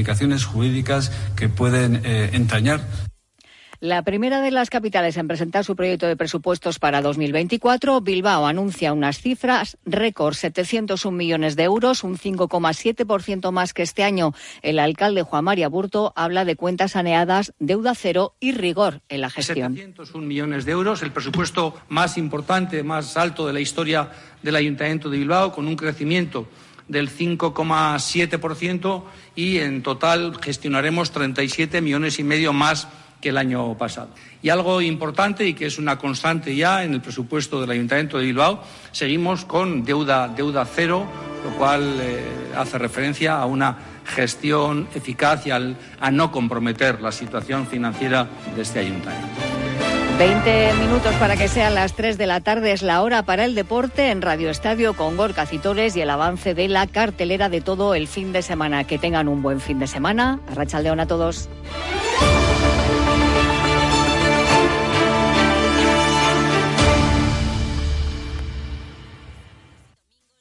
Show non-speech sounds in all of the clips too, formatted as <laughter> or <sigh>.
implicaciones jurídicas que pueden eh, entrañar. La primera de las capitales en presentar su proyecto de presupuestos para 2024, Bilbao anuncia unas cifras récord, 701 millones de euros, un 5,7% más que este año. El alcalde Juan María Burto habla de cuentas saneadas, deuda cero y rigor en la gestión. 701 millones de euros, el presupuesto más importante, más alto de la historia del Ayuntamiento de Bilbao, con un crecimiento del 5,7% y en total gestionaremos 37 millones y medio más que el año pasado. Y algo importante y que es una constante ya en el presupuesto del Ayuntamiento de Bilbao, seguimos con deuda, deuda cero, lo cual eh, hace referencia a una gestión eficaz y al, a no comprometer la situación financiera de este ayuntamiento. 20 minutos para que sean las 3 de la tarde es la hora para el deporte en Radio Estadio con Gorka Citores y el avance de la cartelera de todo el fin de semana. Que tengan un buen fin de semana. Arrachaldeón a todos.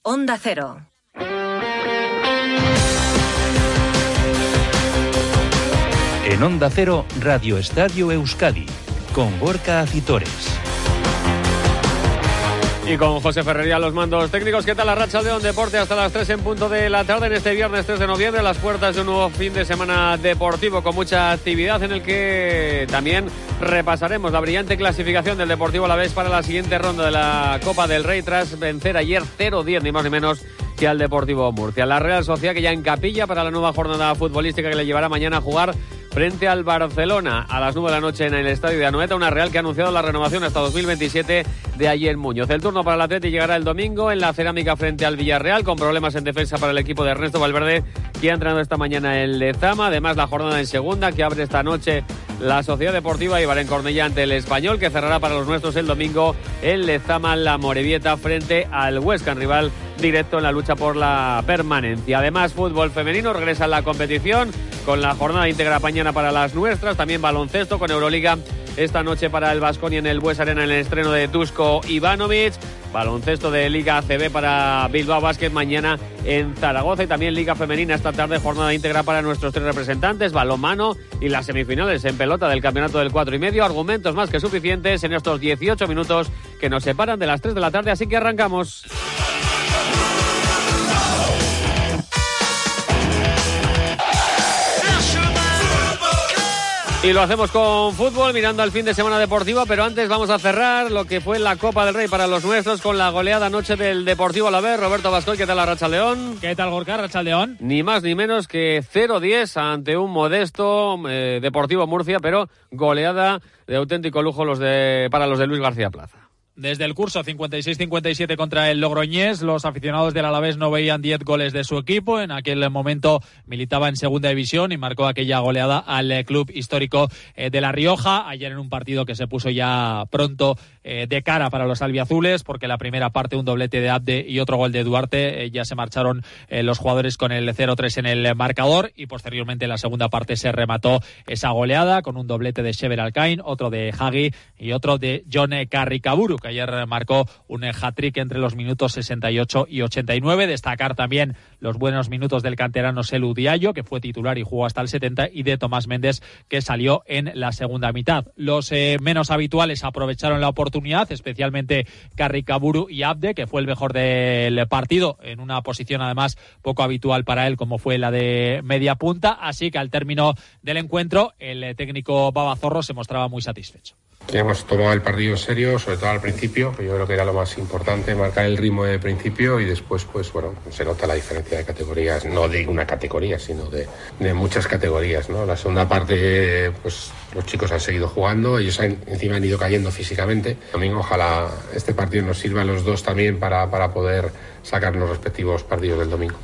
Onda Cero. En Onda Cero, Radio Estadio Euskadi, con Gorka Acitores. Y con José Ferrería los mandos técnicos. ¿Qué tal la racha de On Deporte hasta las 3 en punto de la tarde en este viernes 3 de noviembre? Las puertas de un nuevo fin de semana deportivo con mucha actividad en el que también repasaremos la brillante clasificación del Deportivo a la vez para la siguiente ronda de la Copa del Rey tras vencer ayer 0-10 ni más ni menos que al Deportivo Murcia. La Real Sociedad que ya en capilla para la nueva jornada futbolística que le llevará mañana a jugar frente al Barcelona a las 9 de la noche en el estadio de Anoeta. Una Real que ha anunciado la renovación hasta 2027 de ayer Muñoz. El turno para el Atleti llegará el domingo en la cerámica frente al Villarreal con problemas en defensa para el equipo de Ernesto Valverde que ha entrenado esta mañana en Lezama. Además la jornada en segunda que abre esta noche la Sociedad Deportiva Ibar en Cornellá ante el Español que cerrará para los nuestros el domingo en Lezama la Morevieta frente al Huesca, rival directo en la lucha por la permanencia. Además, fútbol femenino regresa a la competición con la jornada íntegra mañana para las nuestras, también baloncesto con Euroliga esta noche para el Vasconi en el Bues Arena en el estreno de Tusko Ivanovic. Baloncesto de Liga ACB para Bilbao Basket mañana en Zaragoza y también Liga Femenina esta tarde, jornada íntegra para nuestros tres representantes, balomano y las semifinales en pelota del campeonato del 4 y medio. Argumentos más que suficientes en estos 18 minutos que nos separan de las 3 de la tarde, así que arrancamos. Y lo hacemos con fútbol, mirando al fin de semana deportivo, pero antes vamos a cerrar lo que fue la Copa del Rey para los nuestros con la goleada anoche del Deportivo a la vez. Roberto Vascoy, ¿qué tal la Racha León? ¿Qué tal Gorka, Racha León? Ni más ni menos que 0-10 ante un modesto eh, Deportivo Murcia, pero goleada de auténtico lujo los de, para los de Luis García Plaza. Desde el curso 56-57 contra el Logroñés, los aficionados del Alavés no veían 10 goles de su equipo. En aquel momento militaba en segunda división y marcó aquella goleada al club histórico eh, de La Rioja. Ayer en un partido que se puso ya pronto eh, de cara para los albiazules, porque la primera parte un doblete de Abde y otro gol de Duarte. ya se marcharon los jugadores con el 0-3 en el marcador y posteriormente en la segunda parte se remató esa goleada con un doblete de Shever Alcain, otro de Hagi y otro de John Carricaburu ayer marcó un hat-trick entre los minutos 68 y 89. Destacar también los buenos minutos del canterano Selu Diallo, que fue titular y jugó hasta el 70, y de Tomás Méndez, que salió en la segunda mitad. Los eh, menos habituales aprovecharon la oportunidad, especialmente Carricaburu y Abde, que fue el mejor del partido, en una posición además poco habitual para él, como fue la de media punta. Así que al término del encuentro, el técnico Babazorro se mostraba muy satisfecho. Hemos tomado el partido en serio, sobre todo al principio, que yo creo que era lo más importante, marcar el ritmo de principio y después, pues bueno, se nota la diferencia de categorías, no de una categoría, sino de, de muchas categorías, ¿no? La segunda parte, pues los chicos han seguido jugando, ellos han, encima han ido cayendo físicamente. Domingo, ojalá este partido nos sirva a los dos también para, para poder sacar los respectivos partidos del domingo.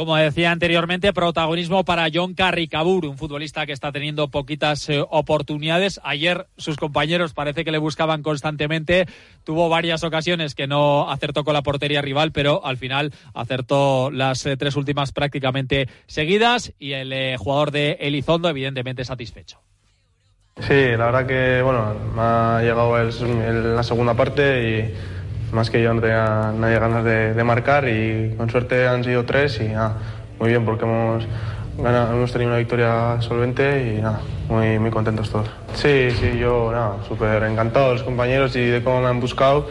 Como decía anteriormente, protagonismo para John Carricaburu, un futbolista que está teniendo poquitas eh, oportunidades. Ayer sus compañeros parece que le buscaban constantemente. Tuvo varias ocasiones que no acertó con la portería rival, pero al final acertó las eh, tres últimas prácticamente seguidas y el eh, jugador de Elizondo evidentemente satisfecho. Sí, la verdad que bueno, me ha llegado el, la segunda parte y más que yo no tenía nadie ganas de, marcar y con suerte han sido tres y ah, muy bien porque hemos hemos tenido una victoria solvente y nada, muy, muy contentos todos. Sí, sí, yo nada, súper encantado de los compañeros y de cómo me han buscado.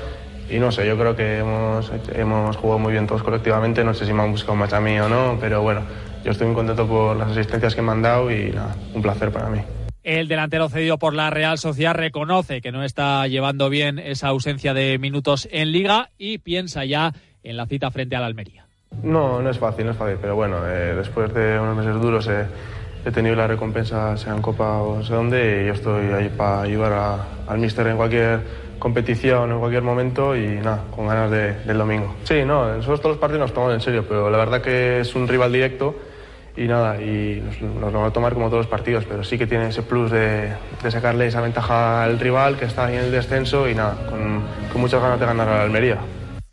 Y no sé, yo creo que hemos, hemos jugado muy bien todos colectivamente. No sé si me han buscado más a mí o no, pero bueno, yo estoy muy contento por las asistencias que me han dado y nada, un placer para mí. El delantero cedido por la Real Sociedad reconoce que no está llevando bien esa ausencia de minutos en liga y piensa ya en la cita frente al Almería. No, no es fácil, no es fácil, pero bueno, eh, después de unos meses duros he tenido la recompensa, sea en Copa o sé dónde, y yo estoy ahí para ayudar al míster en cualquier competición, en cualquier momento y nada, con ganas del domingo. Sí, no, nosotros todos los partidos nos tomamos en serio, pero la verdad que es un rival directo y nada, y nos, lo va a tomar como todos los partidos, pero sí que tiene ese plus de, sacarle esa ventaja al rival que está ahí en el descenso y nada, con, con muchas ganas de ganar a la Almería.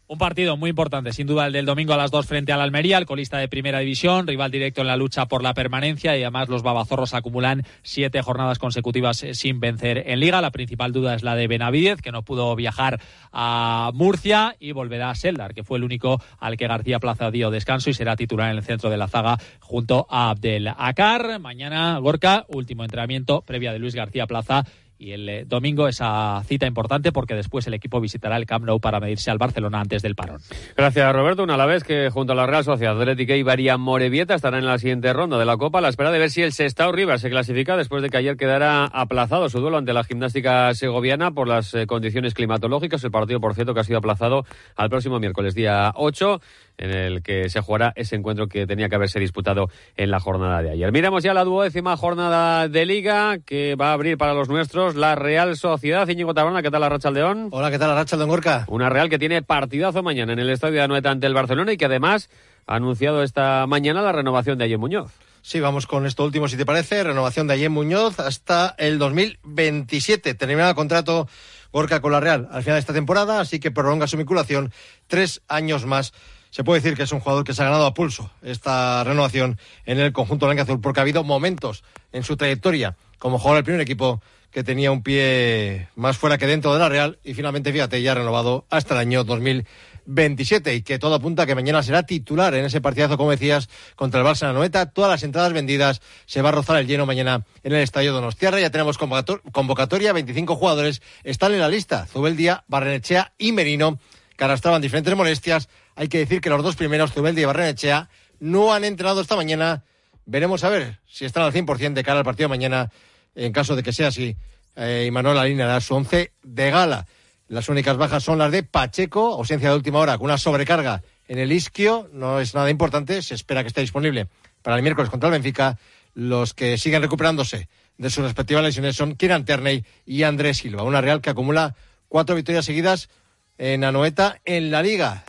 Un partido muy importante, sin duda el del domingo a las dos frente al Almería, el colista de primera división, rival directo en la lucha por la permanencia y además los babazorros acumulan siete jornadas consecutivas eh, sin vencer en liga. La principal duda es la de Benavidez, que no pudo viajar a Murcia y volverá a Seldar, que fue el único al que García Plaza dio descanso y será titular en el centro de la zaga junto a Abdel Akar. Mañana Gorka, último entrenamiento previa de Luis García Plaza y el eh, domingo esa cita importante porque después el equipo visitará el Camp Nou para medirse al Barcelona antes del parón. Gracias Roberto. Una la vez que junto a la Real Sociedad Atlética y Varía Morevieta estarán en la siguiente ronda de la Copa a la espera de ver si el Sestao Rivas se clasifica después de que ayer quedara aplazado su duelo ante la gimnástica segoviana por las eh, condiciones climatológicas. El partido, por cierto, que ha sido aplazado al próximo miércoles día 8 en el que se jugará ese encuentro que tenía que haberse disputado en la jornada de ayer. Miramos ya la duodécima jornada de Liga que va a abrir para los nuestros la Real Sociedad. Íñigo Tabrona, ¿qué tal la Racha León? Hola, ¿qué tal la Racha León Gorka? Una Real que tiene partidazo mañana en el Estadio de Anoeta ante el Barcelona y que además ha anunciado esta mañana la renovación de Ayen Muñoz. Sí, vamos con esto último, si te parece. Renovación de Ayen Muñoz hasta el 2027. Termina el contrato Gorka con la Real al final de esta temporada, así que prolonga su vinculación tres años más se puede decir que es un jugador que se ha ganado a pulso esta renovación en el conjunto azul, porque ha habido momentos en su trayectoria como jugador del primer equipo que tenía un pie más fuera que dentro de la Real y finalmente, fíjate, ya renovado hasta el año 2027 y que todo apunta a que mañana será titular en ese partidazo, como decías, contra el Barça Noeta. Todas las entradas vendidas, se va a rozar el lleno mañana en el Estadio Donostiarra. Ya tenemos convocatoria, 25 jugadores están en la lista. Zubeldia, Barrenechea y Merino, que arrastraban diferentes molestias hay que decir que los dos primeros, Zubeldi y Barrenechea, no han entrenado esta mañana. Veremos a ver si están al 100% de cara al partido mañana. En caso de que sea así, eh, Manuel Alina da su once de gala. Las únicas bajas son las de Pacheco, ausencia de última hora, con una sobrecarga en el isquio. No es nada importante, se espera que esté disponible para el miércoles contra el Benfica. Los que siguen recuperándose de sus respectivas lesiones son Kieran Terney y Andrés Silva. Una Real que acumula cuatro victorias seguidas en Anoeta en la Liga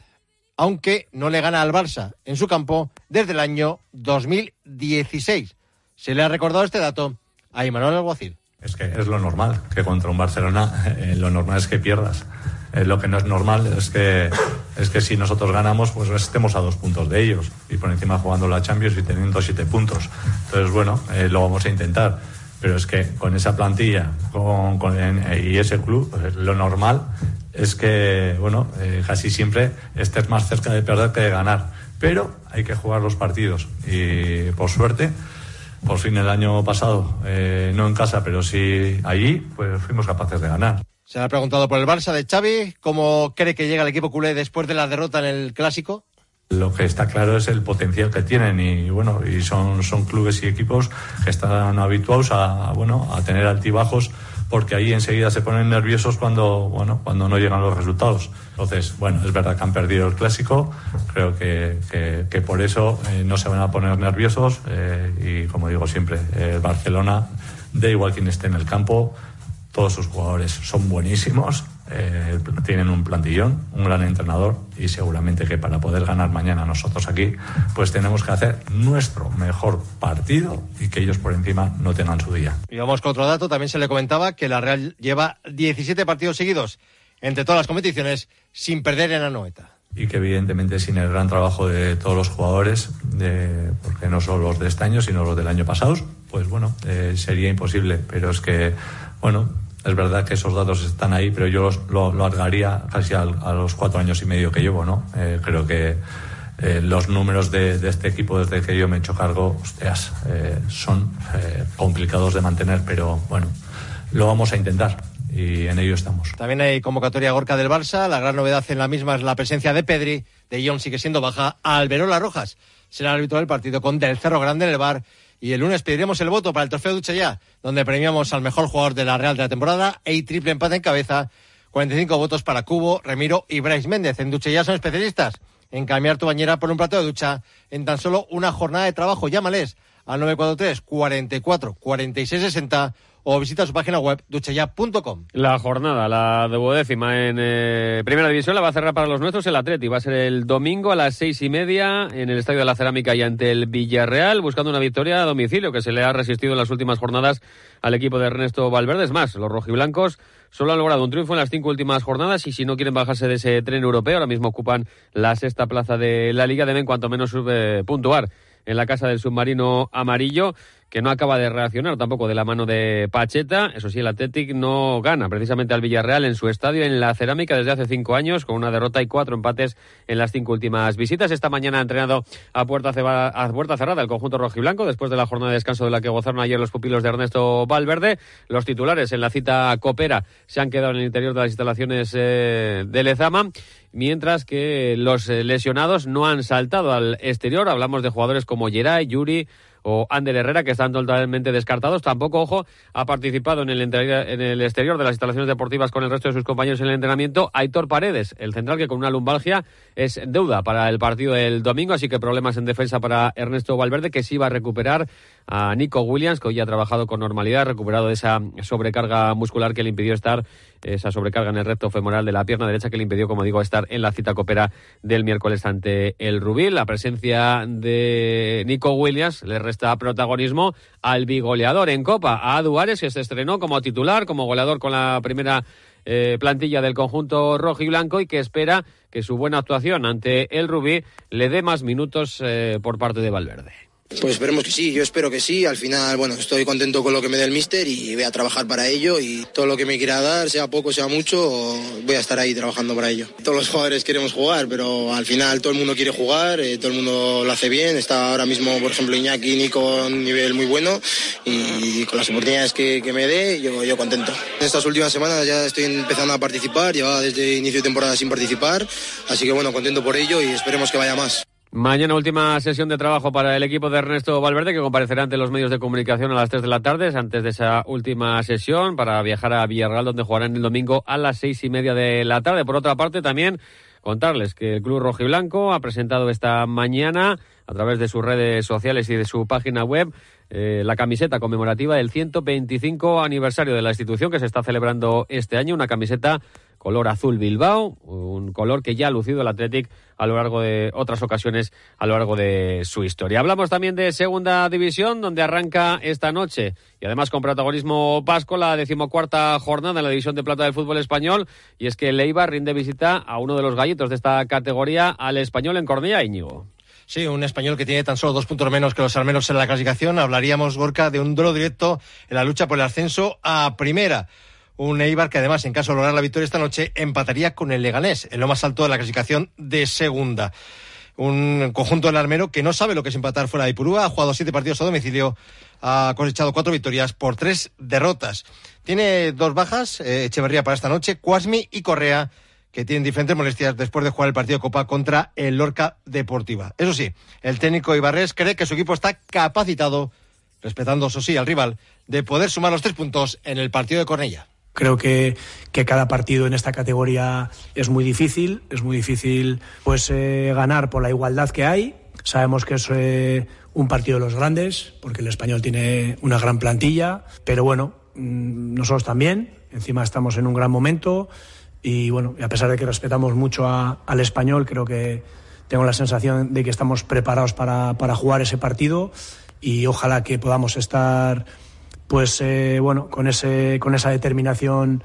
aunque no le gana al Barça en su campo desde el año 2016. Se le ha recordado este dato a Imanol Alguacil. Es que es lo normal, que contra un Barcelona eh, lo normal es que pierdas. Eh, lo que no es normal es que, es que si nosotros ganamos, pues estemos a dos puntos de ellos y por encima jugando la Champions y teniendo siete puntos. Entonces, bueno, eh, lo vamos a intentar. Pero es que con esa plantilla y ese club, pues lo normal es que, bueno, eh, casi siempre estés más cerca de perder que de ganar. Pero hay que jugar los partidos. Y por suerte, por fin el año pasado, eh, no en casa, pero sí allí, pues fuimos capaces de ganar. Se ha preguntado por el Barça de Xavi, ¿cómo cree que llega el equipo culé después de la derrota en el Clásico? Lo que está claro es el potencial que tienen y bueno, y son, son clubes y equipos que están habituados a, bueno, a tener altibajos porque ahí enseguida se ponen nerviosos cuando, bueno, cuando no llegan los resultados. Entonces, bueno, es verdad que han perdido el clásico, creo que, que, por eso eh, no se van a poner nerviosos eh, y como digo siempre, el Barcelona, da igual quien esté en el campo, todos sus jugadores son buenísimos, eh, tienen un plantillón, un gran entrenador y seguramente que para poder ganar mañana nosotros aquí, pues tenemos que hacer nuestro mejor partido y que ellos por encima no tengan su día. Y vamos con otro dato, también se le comentaba que la Real lleva 17 partidos seguidos entre todas las competiciones sin perder en Anoeta. Y que evidentemente sin el gran trabajo de todos los jugadores, de, porque no solo los de este año, sino los del año pasado, pues bueno, eh, sería imposible. Pero es que, bueno, es verdad que esos datos están ahí, pero yo lo, lo casi a los cuatro años y medio que llevo, ¿no? Eh, creo que eh, los números de, este equipo desde que yo me he hecho cargo, hostias, eh, son complicados de mantener, pero bueno, lo vamos a intentar y en ello estamos. También hay convocatoria Gorka del Barça. La gran novedad en la misma es la presencia de Pedri. De Jong sigue siendo baja. Alberola Rojas será el árbitro del partido con Del Cerro Grande en el bar. Y el lunes pediremos el voto para el trofeo Ducha Ya, donde premiamos al mejor jugador de la Real de la temporada. y triple empate en cabeza. 45 votos para Cubo, Remiro y Bryce Méndez. En Ducha Ya son especialistas en cambiar tu bañera por un plato de ducha en tan solo una jornada de trabajo. Llámales al 943 44 46 60 o visita su página web duchaya.com. La jornada, la duodécima en eh, Primera División, la va a cerrar para los nuestros el Atleti. Va a ser el domingo a las seis y media en el Estadio de la Cerámica y ante el Villarreal, buscando una victoria a domicilio que se le ha resistido en las últimas jornadas al equipo de Ernesto Valverde. Es más, los rojiblancos solo han logrado un triunfo en las cinco últimas jornadas y si no quieren bajarse de ese tren europeo, ahora mismo ocupan la sexta plaza de la liga, deben cuanto menos eh, puntuar en la casa del submarino amarillo que no acaba de reaccionar tampoco de la mano de Pacheta. Eso sí, el Athletic no gana precisamente al Villarreal en su estadio, en la cerámica, desde hace cinco años, con una derrota y cuatro empates en las cinco últimas visitas. Esta mañana ha entrenado a puerta, a puerta cerrada el conjunto rojiblanco, después de la jornada de descanso de la que gozaron ayer los pupilos de Ernesto Valverde. Los titulares en la cita Copera se han quedado en el interior de las instalaciones eh, de Lezama mientras que los eh, lesionados no han saltado al exterior. Hablamos de jugadores como Geray, Yuri, o Ander Herrera, que están totalmente descartados. Tampoco, ojo, ha participado en el, en el exterior de las instalaciones deportivas con el resto de sus compañeros en el entrenamiento. Aitor Paredes, el central que con una lumbalgia es deuda para el partido del domingo, así que problemas en defensa para Ernesto Valverde, que sí va a recuperar a Nico Williams, que hoy ha trabajado con normalidad, recuperado de esa sobrecarga muscular que le impidió estar, esa sobrecarga en el recto femoral de la pierna derecha que le impidió, como digo, estar en la cita copera del miércoles ante el Rubí. La presencia de Nico Williams le resta protagonismo al bigoleador en Copa, a Duárez, que se estrenó como titular, como goleador con la primera eh, plantilla del conjunto rojo y blanco y que espera que su buena actuación ante el Rubí le dé más minutos eh, por parte de Valverde. Pues esperemos que sí, yo espero que sí. Al final, bueno, estoy contento con lo que me dé el míster y voy a trabajar para ello y todo lo que me quiera dar, sea poco, sea mucho, voy a estar ahí trabajando para ello. Todos los jugadores queremos jugar, pero al final todo el mundo quiere jugar, eh, todo el mundo lo hace bien. Está ahora mismo, por ejemplo, Iñaki y Nico un nivel muy bueno y con las oportunidades que, me dé, yo, yo contento. En estas últimas semanas ya estoy empezando a participar, llevaba desde inicio de temporada sin participar, así que bueno, contento por ello y esperemos que vaya más. Mañana última sesión de trabajo para el equipo de Ernesto Valverde que comparecerá ante los medios de comunicación a las 3 de la tarde antes de esa última sesión para viajar a Villarreal donde jugarán el domingo a las seis y media de la tarde. Por otra parte también contarles que el Club Rojiblanco ha presentado esta mañana a través de sus redes sociales y de su página web eh, la camiseta conmemorativa del 125 aniversario de la institución que se está celebrando este año, una camiseta color azul Bilbao, un color que ya ha lucido el Athletic a lo largo de otras ocasiones a lo largo de su historia. Hablamos también de Segunda División, donde arranca esta noche y además con protagonismo vasco la decimocuarta jornada en la División de Plata del fútbol español y es que Leiva rinde visita a uno de los gallitos de esta categoría, al español en Cornilla, Íñigo. Sí, un español que tiene tan solo dos puntos menos que los armenos en la clasificación. Hablaríamos, Gorka, de un duelo directo en la lucha por el ascenso a primera. Un Eibar que además, en caso de lograr la victoria esta noche, empataría con el Leganés, en lo más alto de la clasificación de segunda. Un conjunto del armero que no sabe lo que es empatar fuera de Ipurúa, ha jugado siete partidos a domicilio, ha cosechado cuatro victorias por tres derrotas. Tiene dos bajas, eh, Echeverría para esta noche, Cuasmi y Correa, que tienen diferentes molestias después de jugar el partido de Copa contra el Lorca Deportiva. Eso sí, el técnico Ibarres cree que su equipo está capacitado, respetando, eso sí, al rival, de poder sumar los tres puntos en el partido de Cornella. Creo que, que, cada partido en esta categoría es muy difícil, es muy difícil pues eh, ganar por la igualdad que hay. Sabemos que es eh, un partido de los grandes, porque el español tiene una gran plantilla, pero bueno, mm, nosotros también, encima estamos en un gran momento y bueno, a pesar de que respetamos mucho al español, creo que tengo la sensación de que estamos preparados para, para jugar ese partido y ojalá que podamos estar pues eh, bueno, con, ese, con esa determinación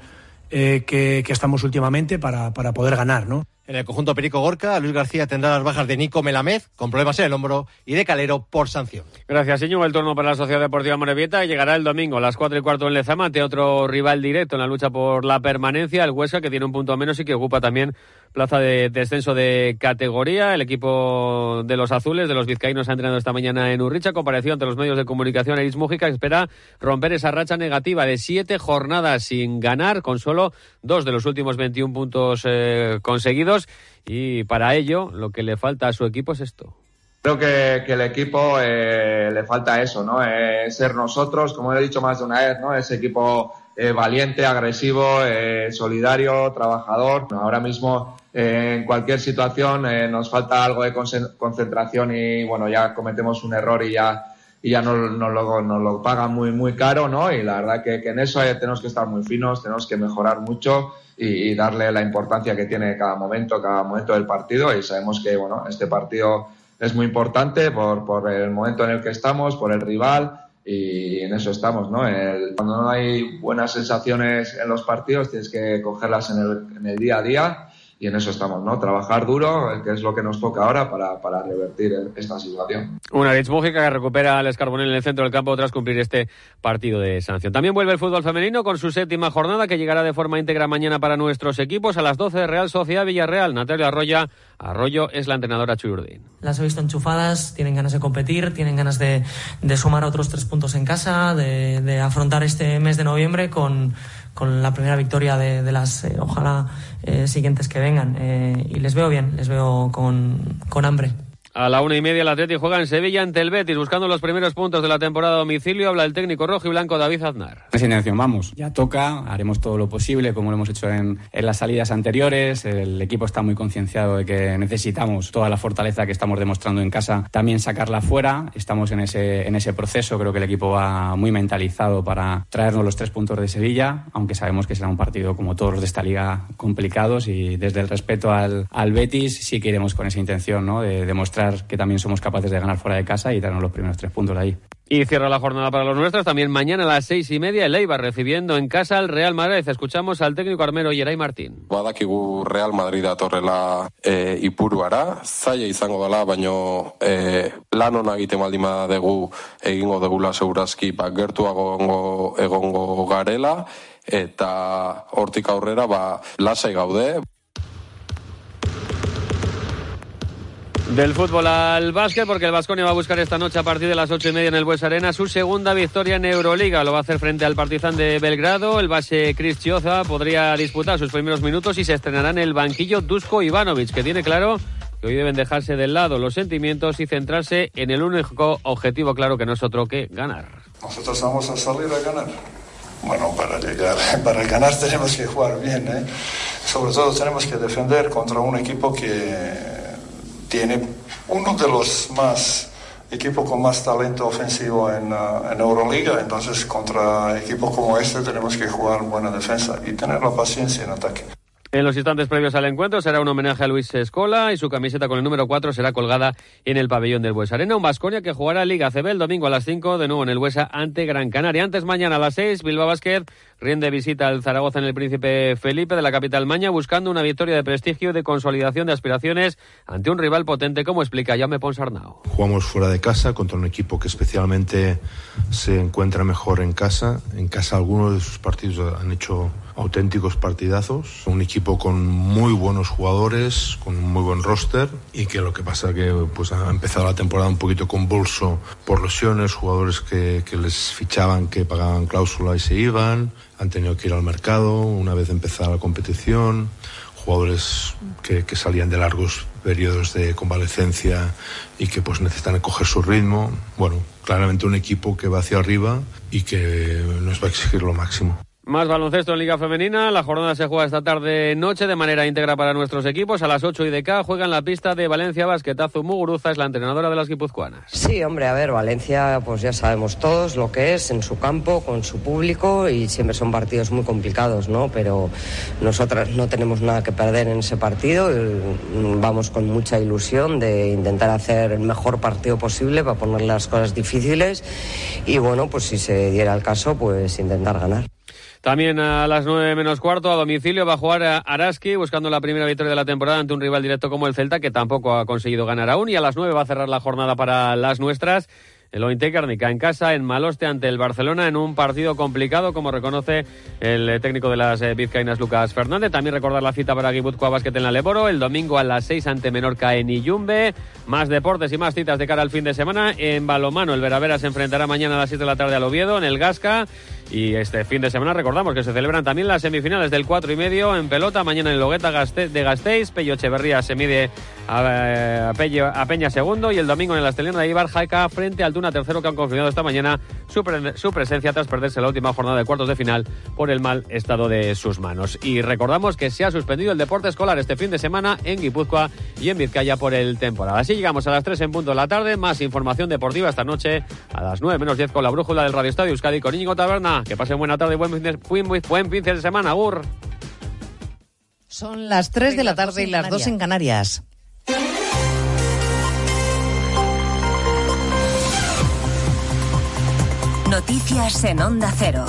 eh, que, estamos últimamente para, para poder ganar, ¿no? En el conjunto Perico Gorka, Luis García tendrá las bajas de Nico Melamed, con problemas en el hombro, y de Calero por sanción. Gracias, señor. El turno para la Sociedad Deportiva Morevieta llegará el domingo a las 4 y cuarto en Lezama ante otro rival directo en la lucha por la permanencia, el Huesca, que tiene un punto menos y que ocupa también plaza de descenso de categoría. El equipo de los azules, de los vizcaínos, ha entrenado esta mañana en Urricha. Compareció ante los medios de comunicación Eris Mújica, espera romper esa racha negativa de siete jornadas sin ganar, con solo dos de los últimos 21 puntos eh, conseguidos. Y para ello, lo que le falta a su equipo es esto. Creo que, el equipo eh, le falta eso, ¿no? Eh, ser nosotros, como he dicho más de una vez, ¿no? Ese equipo eh, valiente, agresivo, eh, solidario, trabajador. Ahora mismo, en cualquier situación, nos falta algo de conce- concentración y, bueno, ya cometemos un error y ya, y ya nos, nos lo, nos lo pagan muy, muy caro, ¿no? Y la verdad que, que en eso eh, tenemos que estar muy finos, tenemos que mejorar mucho y, y darle la importancia que tiene cada momento, cada momento del partido. Y sabemos que, bueno, este partido es muy importante por, por el momento en el que estamos, por el rival y en eso estamos, ¿no? El- cuando no hay buenas sensaciones en los partidos tienes que cogerlas en el, en el día a día y en eso estamos, ¿no? Trabajar duro, que es lo que nos toca ahora para, para revertir esta situación. Una Mújica que recupera al Escarbonel en el centro del campo tras cumplir este partido de sanción. También vuelve el fútbol femenino con su séptima jornada que llegará de forma íntegra mañana para nuestros equipos a las 12 Real Sociedad Villarreal. Natalia Arroya, Arroyo es la entrenadora Chuyurdín. Las he visto enchufadas, tienen ganas de competir, tienen ganas de, de sumar otros tres puntos en casa, de, de afrontar este mes de noviembre con, con la primera victoria de, las, eh, ojalá, eh, siguientes que vengan. Eh, y les veo bien, les veo con, con hambre. A la una y media el Atleti juega en Sevilla ante el Betis buscando los primeros puntos de la temporada a domicilio. Habla el técnico rojo y blanco David Aznar. Intención, vamos, ya toca, haremos todo lo posible como lo hemos hecho en, en las salidas anteriores. El equipo está muy concienciado de que necesitamos toda la fortaleza que estamos demostrando en casa, también sacarla fuera. Estamos en ese, en ese proceso, creo que el equipo va muy mentalizado para traernos los tres puntos de Sevilla, aunque sabemos que será un partido como todos los de esta liga complicados y desde el respeto al, al Betis sí que iremos con esa intención ¿no? de demostrar que también somos capaces de ganar fuera de casa y traernos los primeros tres puntos de ahí. Y cierra la jornada para los nuestros. También mañana a las seis y media el Eibar recibiendo en casa al Real Madrid. Escuchamos al técnico armero Yeray Martín. Badakigu Real Madrid datorrela e, ipuruara, zaila izango dela, baino e, lan ona egiten baldin badegu egingo degula segurazki ba, gertuago egongo, egongo garela, eta hortik aurrera ba, lasai gaude. Del fútbol al básquet, porque el Vasconia va a buscar esta noche a partir de las ocho y media en el Bues Arena su segunda victoria en Euroliga. Lo va a hacer frente al Partizan de Belgrado. El base Chris Chioza podría disputar sus primeros minutos y se estrenará en el banquillo Dusko Ivanovic, que tiene claro que hoy deben dejarse del lado los sentimientos y centrarse en el único objetivo claro que no es otro que ganar. Nosotros vamos a salir a ganar. Bueno, para llegar, <laughs> para ganar tenemos que jugar bien, ¿eh? Sobre todo tenemos que defender contra un equipo que tiene uno de los más equipos con más talento ofensivo en, uh, en Euroliga, entonces contra equipos como este tenemos que jugar buena defensa y tener la paciencia en ataque. En los instantes previos al encuentro será un homenaje a Luis Escola y su camiseta con el número 4 será colgada en el pabellón del Buesa Arena. Un Vasconia que jugará Liga CB el domingo a las 5 de nuevo en el Buesa ante Gran Canaria. Antes mañana a las 6 Bilbao Basket rinde visita al Zaragoza en el Príncipe Felipe de la capital Maña buscando una victoria de prestigio y de consolidación de aspiraciones ante un rival potente como explica Jaume Ponsarnau. Jugamos fuera de casa contra un equipo que especialmente se encuentra mejor en casa. En casa algunos de sus partidos han hecho auténticos partidazos, un equipo con muy buenos jugadores, con un muy buen roster y que lo que pasa que pues ha empezado la temporada un poquito convulso por lesiones, jugadores que, que les fichaban, que pagaban cláusula y se iban, han tenido que ir al mercado una vez empezada la competición, jugadores que, salían de largos periodos de convalecencia y que pues necesitan coger su ritmo. Bueno, claramente un equipo que va hacia arriba y que nos va a exigir lo máximo. Más baloncesto en Liga Femenina. La jornada se juega esta tarde noche de manera íntegra para nuestros equipos. A las 8 y de K juega en la pista de Valencia Basket. Azu Muguruza es la entrenadora de las guipuzcoanas. Sí, hombre, a ver, Valencia, pues ya sabemos todos lo que es en su campo, con su público y siempre son partidos muy complicados, ¿no? Pero nosotras no tenemos nada que perder en ese partido. Vamos con mucha ilusión de intentar hacer el mejor partido posible para poner las cosas difíciles y bueno, pues si se diera el caso, pues intentar ganar. También a las 9 menos cuarto a domicilio va a jugar a Araski buscando la primera victoria de la temporada ante un rival directo como el Celta que tampoco ha conseguido ganar aún y a las 9 va a cerrar la jornada para las nuestras el Ointe Guernica en casa, en Maloste ante el Barcelona, en un partido complicado, como reconoce el eh, técnico de las eh, Vizcainas, Lucas Fernández. También recordar la cita para Guipúzcoa Basket en la Leboro, el domingo a las 6 ante Menorca en Iyumbe. Más deportes y más citas de cara al fin de semana. En balomano, el Veravera se enfrentará mañana a las 7 de la tarde al Oviedo, en el Gasca. Y este fin de semana recordamos que se celebran también las semifinales del 4 y medio en pelota. Mañana en Logueta de Gasteiz. Pello Echeverría se mide a, a, Peña segundo. Y el domingo en la Estelena de Ibar Jaca frente al Tuna tercero que han confirmado esta mañana su, su, presencia tras perderse la última jornada de cuartos de final por el mal estado de sus manos. Y recordamos que se ha suspendido el deporte escolar este fin de semana en Guipúzcoa y en Vizcaya por el temporada. Así llegamos a las 3 en punto de la tarde. Más información deportiva esta noche a las 9 menos 10 con la brújula del Radio Estadio Euskadi con Íñigo Taberna. Que pasen buena tarde y buen, buen, buen fin de semana. Agur. Son las 3 de la tarde y las 2 en Canarias. Noticias en Onda Cero.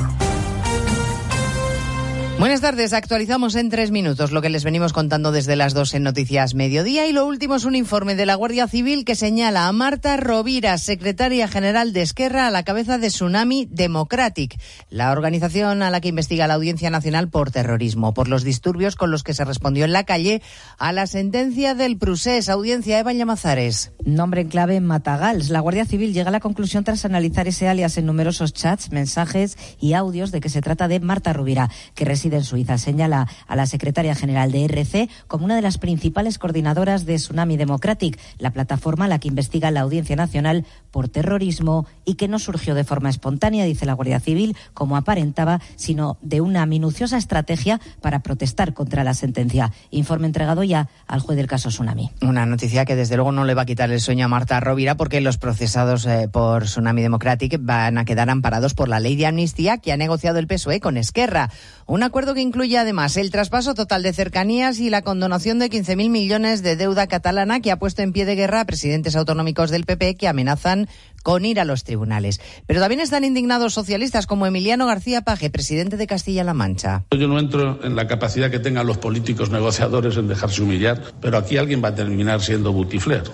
Buenas tardes, actualizamos en tres minutos lo que les venimos contando desde las dos en Noticias Mediodía y lo último es un informe de la Guardia Civil que señala a Marta Rovira, secretaria general de Esquerra, a la cabeza de Tsunami Democratic, la organización a la que investiga la Audiencia Nacional por terrorismo, por los disturbios con los que se respondió en la calle a la sentencia del Prusés. Audiencia Eva Llamazares. Nombre en clave Matagals. La Guardia Civil llega a la conclusión tras analizar ese alias en numerosos chats, mensajes y audios de que se trata de Marta Rovira, que reside en Suiza. Señala a la secretaria general de RC como una de las principales coordinadoras de Tsunami Democratic, la plataforma a la que investiga la Audiencia Nacional por terrorismo y que no surgió de forma espontánea, dice la Guardia Civil, como aparentaba, sino de una minuciosa estrategia para protestar contra la sentencia. Informe entregado ya al juez del caso Tsunami. Una noticia que desde luego no le va a quitar el sueño a Marta Rovira porque los procesados eh, por Tsunami Democratic van a quedar amparados por la ley de amnistía que ha negociado el PSOE con Esquerra. Un acuerdo que incluye además el traspaso total de cercanías y la condonación de 15.000 millones de deuda catalana que ha puesto en pie de guerra a presidentes autonómicos del PP que amenazan con ir a los tribunales. Pero también están indignados socialistas como Emiliano García Paje, presidente de Castilla-La Mancha. Yo no entro en la capacidad que tengan los políticos negociadores en dejarse humillar, pero aquí alguien va a terminar siendo butifler,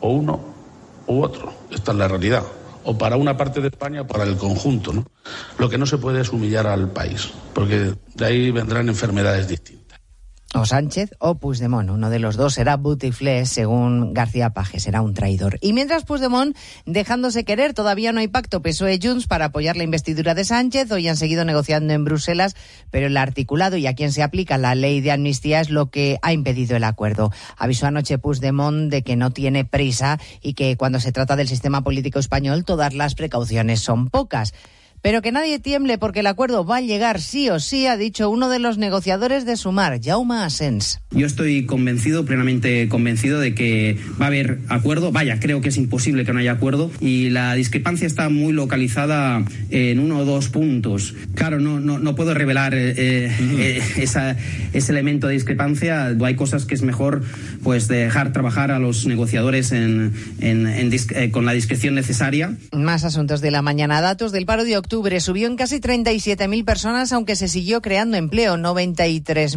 o uno u otro. Esta es la realidad o para una parte de España o para el conjunto. ¿no? Lo que no se puede es humillar al país, porque de ahí vendrán enfermedades distintas o Sánchez o Puigdemont. Uno de los dos será Butiflé, según García Paje, será un traidor. Y mientras Puigdemont, dejándose querer, todavía no hay pacto PSOE-Junts para apoyar la investidura de Sánchez. Hoy han seguido negociando en Bruselas, pero el articulado y a quien se aplica la ley de amnistía es lo que ha impedido el acuerdo. Avisó anoche Puigdemont de que no tiene prisa y que cuando se trata del sistema político español todas las precauciones son pocas. Pero que nadie tiemble porque el acuerdo va a llegar sí o sí, ha dicho uno de los negociadores de Sumar, Jaume Asens. Yo estoy convencido, plenamente convencido de que va a haber acuerdo. Vaya, creo que es imposible que no haya acuerdo y la discrepancia está muy localizada en uno o dos puntos. Claro, no, no, no puedo revelar eh, eh, esa, ese elemento de discrepancia. Hay cosas que es mejor pues dejar trabajar a los negociadores en, en, eh, con la discreción necesaria. Más asuntos de la mañana. Datos del paro de octubre. Subió en casi 37.000 personas, aunque se siguió creando empleo, 93.000